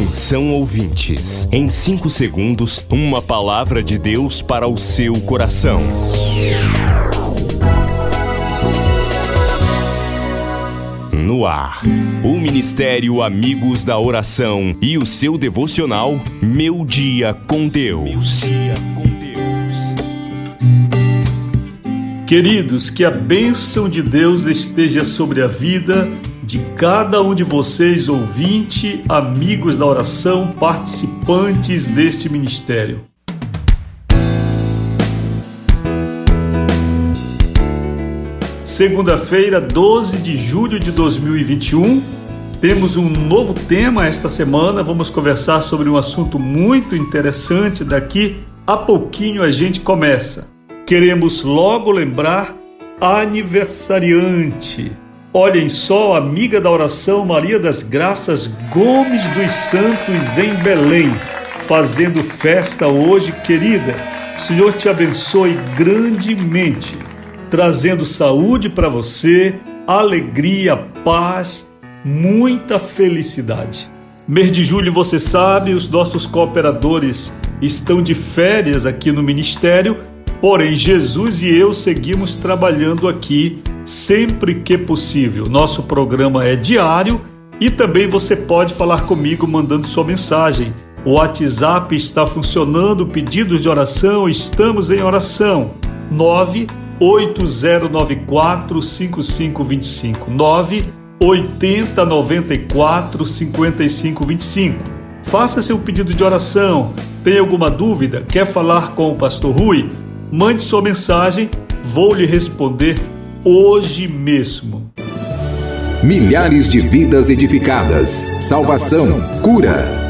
Atenção ouvintes, em 5 segundos, uma palavra de Deus para o seu coração. No ar, o Ministério Amigos da Oração e o seu devocional Meu Dia com Deus. Queridos, que a bênção de Deus esteja sobre a vida de cada um de vocês, ouvinte, amigos da oração, participantes deste ministério. Segunda-feira, 12 de julho de 2021, temos um novo tema esta semana. Vamos conversar sobre um assunto muito interessante. Daqui a pouquinho a gente começa. Queremos logo lembrar aniversariante. Olhem só, amiga da oração Maria das Graças Gomes dos Santos em Belém, fazendo festa hoje, querida. Senhor te abençoe grandemente, trazendo saúde para você, alegria, paz, muita felicidade. Mês de julho, você sabe, os nossos cooperadores estão de férias aqui no ministério, porém Jesus e eu seguimos trabalhando aqui sempre que possível. Nosso programa é diário e também você pode falar comigo mandando sua mensagem. O WhatsApp está funcionando, pedidos de oração, estamos em oração. 98094 5525 98094 5525. Faça seu pedido de oração. Tem alguma dúvida? Quer falar com o pastor Rui? Mande sua mensagem, vou lhe responder hoje mesmo. Milhares de vidas edificadas, salvação, cura.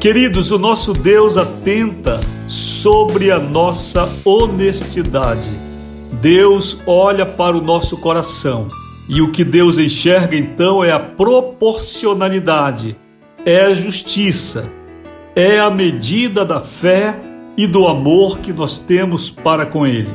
Queridos, o nosso Deus atenta sobre a nossa honestidade. Deus olha para o nosso coração e o que Deus enxerga então é a proporcionalidade, é a justiça, é a medida da fé e do amor que nós temos para com Ele.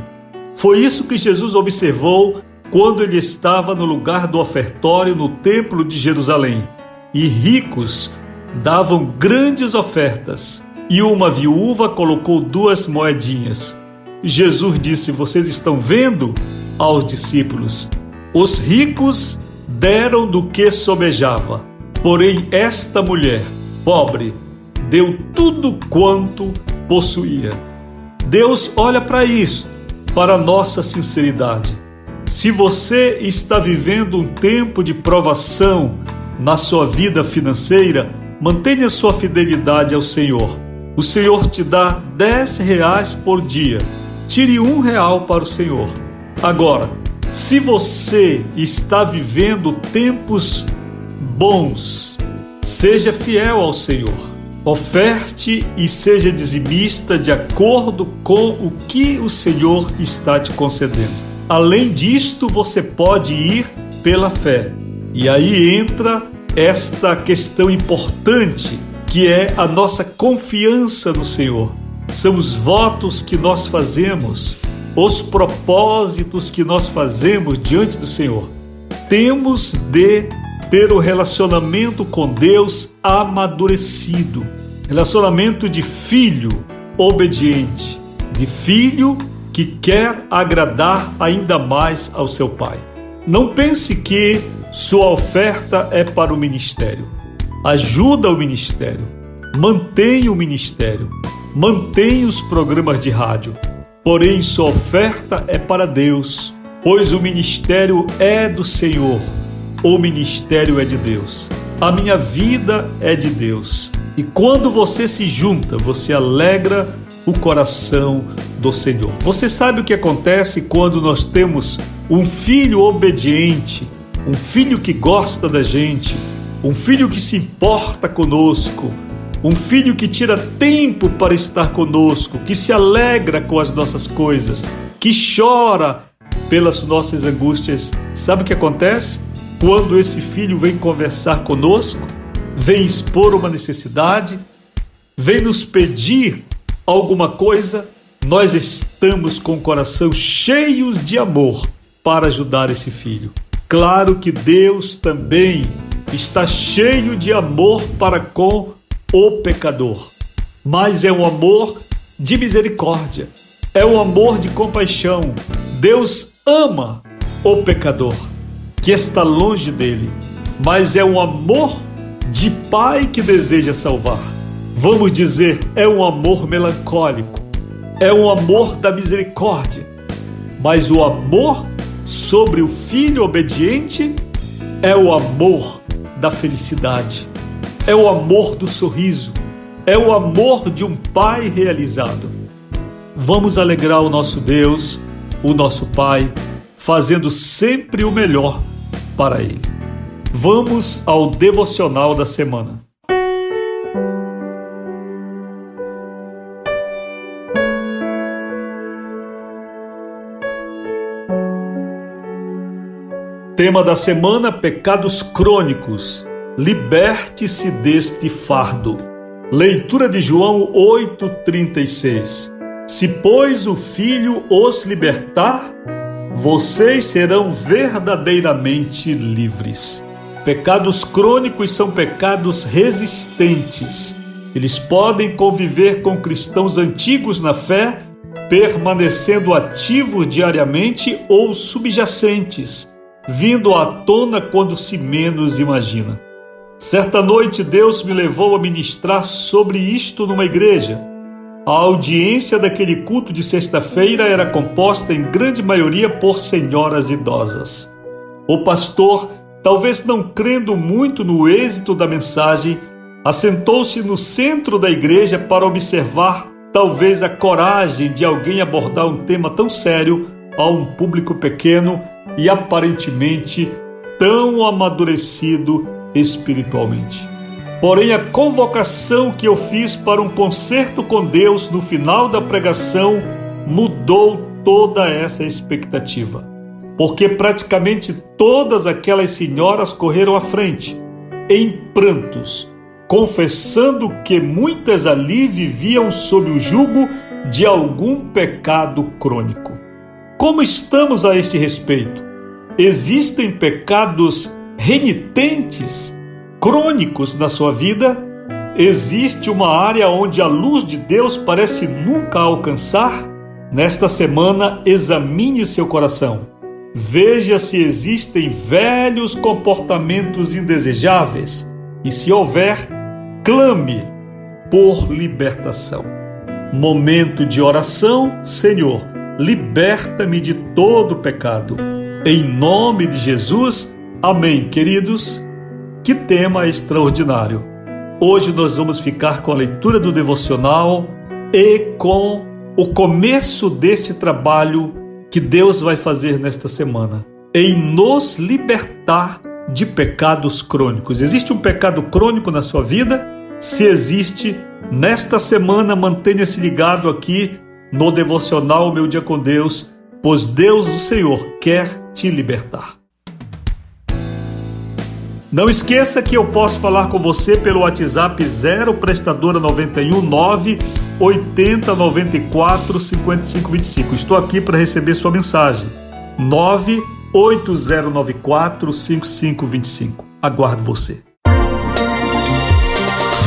Foi isso que Jesus observou quando ele estava no lugar do ofertório no Templo de Jerusalém. E ricos davam grandes ofertas e uma viúva colocou duas moedinhas. Jesus disse: Vocês estão vendo? aos discípulos: Os ricos deram do que sobejava, porém esta mulher, pobre, deu tudo quanto possuía. Deus olha para isso, para nossa sinceridade. Se você está vivendo um tempo de provação na sua vida financeira, Mantenha sua fidelidade ao Senhor. O Senhor te dá dez reais por dia. Tire um real para o Senhor. Agora, se você está vivendo tempos bons, seja fiel ao Senhor. Oferte e seja dizimista de acordo com o que o Senhor está te concedendo. Além disto, você pode ir pela fé. E aí entra esta questão importante que é a nossa confiança no Senhor. São os votos que nós fazemos, os propósitos que nós fazemos diante do Senhor. Temos de ter o relacionamento com Deus amadurecido, relacionamento de filho obediente, de filho que quer agradar ainda mais ao seu pai. Não pense que sua oferta é para o ministério. Ajuda o ministério. Mantenha o ministério. Mantenha os programas de rádio. Porém, sua oferta é para Deus, pois o ministério é do Senhor. O ministério é de Deus. A minha vida é de Deus. E quando você se junta, você alegra o coração do Senhor. Você sabe o que acontece quando nós temos um filho obediente um filho que gosta da gente, um filho que se importa conosco, um filho que tira tempo para estar conosco, que se alegra com as nossas coisas, que chora pelas nossas angústias. Sabe o que acontece? Quando esse filho vem conversar conosco, vem expor uma necessidade, vem nos pedir alguma coisa, nós estamos com o coração cheios de amor para ajudar esse filho. Claro que Deus também está cheio de amor para com o pecador, mas é um amor de misericórdia, é um amor de compaixão. Deus ama o pecador que está longe dele, mas é um amor de pai que deseja salvar. Vamos dizer, é um amor melancólico, é um amor da misericórdia, mas o amor sobre o filho obediente é o amor da felicidade, é o amor do sorriso, é o amor de um pai realizado. Vamos alegrar o nosso Deus, o nosso Pai, fazendo sempre o melhor para Ele. Vamos ao devocional da semana. Tema da semana: Pecados crônicos. Liberte-se deste fardo. Leitura de João 8:36. Se pois o Filho os libertar, vocês serão verdadeiramente livres. Pecados crônicos são pecados resistentes. Eles podem conviver com cristãos antigos na fé, permanecendo ativos diariamente ou subjacentes vindo à tona quando se menos imagina. Certa noite Deus me levou a ministrar sobre isto numa igreja. A audiência daquele culto de sexta-feira era composta em grande maioria por senhoras idosas. O pastor, talvez não crendo muito no êxito da mensagem, assentou-se no centro da igreja para observar talvez a coragem de alguém abordar um tema tão sério a um público pequeno e aparentemente tão amadurecido espiritualmente. Porém, a convocação que eu fiz para um concerto com Deus no final da pregação mudou toda essa expectativa. Porque praticamente todas aquelas senhoras correram à frente, em prantos, confessando que muitas ali viviam sob o jugo de algum pecado crônico. Como estamos a este respeito? Existem pecados renitentes, crônicos na sua vida? Existe uma área onde a luz de Deus parece nunca alcançar? Nesta semana, examine seu coração. Veja se existem velhos comportamentos indesejáveis e, se houver, clame por libertação. Momento de oração, Senhor liberta-me de todo pecado. Em nome de Jesus, amém, queridos. Que tema extraordinário! Hoje nós vamos ficar com a leitura do devocional e com o começo deste trabalho que Deus vai fazer nesta semana, em nos libertar de pecados crônicos. Existe um pecado crônico na sua vida? Se existe, nesta semana mantenha-se ligado aqui no devocional Meu Dia com Deus, pois Deus, o Senhor, quer te libertar. Não esqueça que eu posso falar com você pelo WhatsApp 0 prestadora 91 9 80 94 55 25. Estou aqui para receber sua mensagem. 9 8094 5525. Aguardo você.